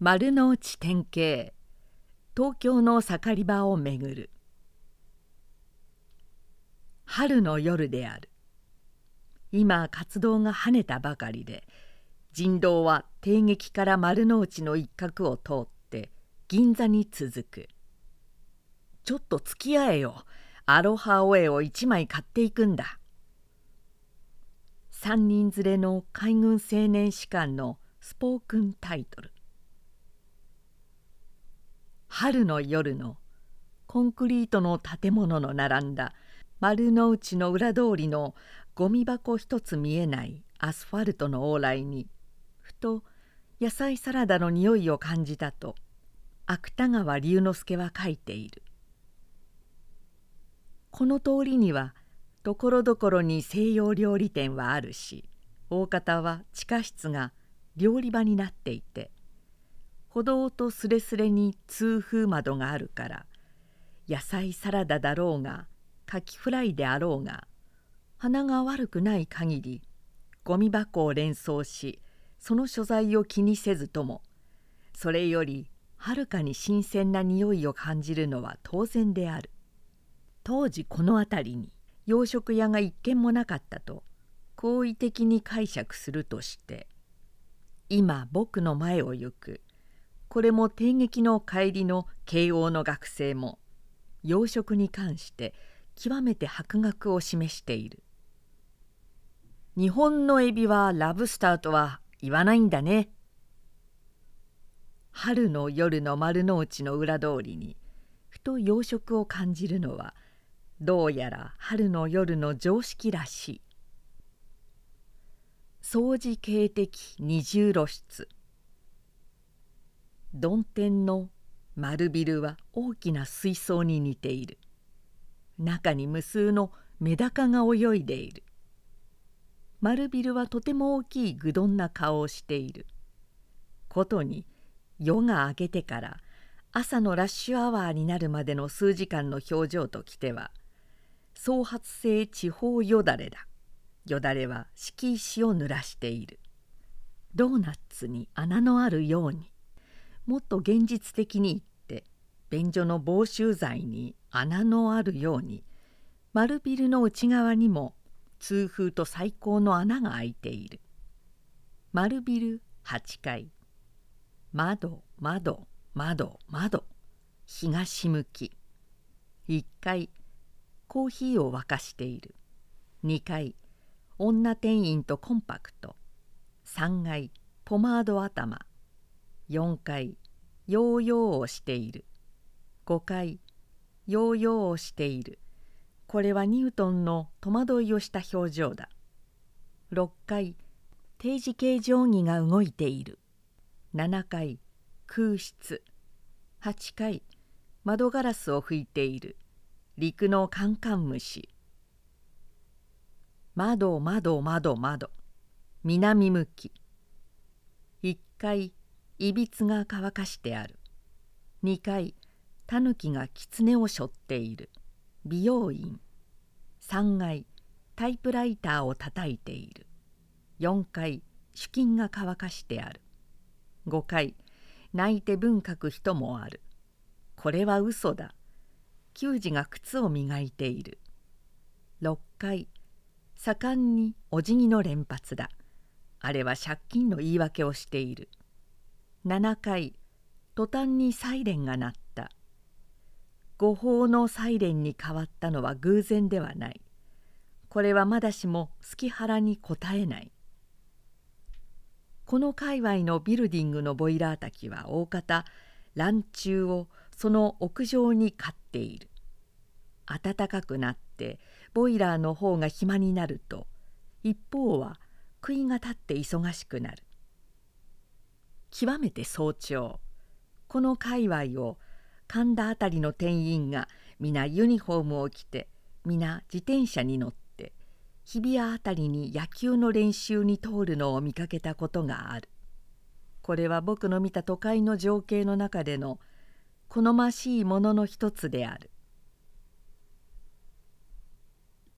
丸の内典型東京の盛り場を巡る。春の夜である。今活動が跳ねたばかりで人道は帝劇から丸の内の一角を通って銀座に続く。ちょっと付き合えよ。アロハオエを一枚買っていくんだ。3人連れの海軍青年士官のスポークンタイトル。春の夜のコンクリートの建物の並んだ丸の内の裏通りのゴミ箱一つ見えないアスファルトの往来にふと野菜サラダの匂いを感じたと芥川龍之介は書いている。この通りにはところどころに西洋料理店はあるし大方は地下室が料理場になっていて歩道とすれすれに通風窓があるから野菜サラダだろうがカキフライであろうが鼻が悪くない限りゴミ箱を連想しその所在を気にせずともそれよりはるかに新鮮な匂いを感じるのは当然である。当時この辺りに洋食屋が一軒もなかったと好意的に解釈するとして今僕の前を行くこれも帝劇の帰りの慶応の学生も洋食に関して極めて博学を示している。日本のエビはラブスターとは言わないんだね。春の夜の丸の内の裏通りにふと洋食を感じるのは「どうやら春の夜の常識らしい。掃除警的二重露出。曇天の丸ビルは大きな水槽に似ている。中に無数のメダカが泳いでいる。丸ビルはとても大きい愚鈍な顔をしている。ことに夜が明けてから朝のラッシュアワーになるまでの数時間の表情ときては総発性地方よだれだ。よだれは敷石を濡らしている。ドーナツに穴のあるように。もっと現実的に言って便所の防臭剤に穴のあるように丸ビルの内側にも通風と最高の穴が開いている。丸ビル8階。窓窓窓窓。東向き。1階。コーヒーを沸かしている。2階。女店員とコンパクト。3階。ポマード頭。4階ヨーヨーをしている。5階ヨーヨーをしている。これはニュートンの戸惑いをした表情だ。6階定時計定規が動いている。7階空室。8階窓ガラスを拭いている。陸のカンカンムシ窓窓窓窓。南向き。1階いびつが乾かしてある。2階タヌキが狐を背負っている。美容院。3階タイプライターをたたいている。4階主金が乾かしてある。5階泣いて文書く人もある。これは嘘だ。球児が靴を磨いている。6回盛んにお辞儀の連発だ。あれは借金の言い訳をしている。7回途端にサイレンが鳴った。誤報のサイレンに変わったのは偶然ではない。これはまだしも隙腹に応えない。この界隈のビルディングのボイラー滝は大方乱中をその屋上に飼っている。暖かくなってボイラーの方が暇になると一方は杭が立って忙しくなる。極めて早朝。この界隈を神田辺りの店員が皆ユニフォームを着て皆自転車に乗って日比谷辺りに野球の練習に通るのを見かけたことがある。これは僕の見た都会の情景の中での好ましいものの一つである。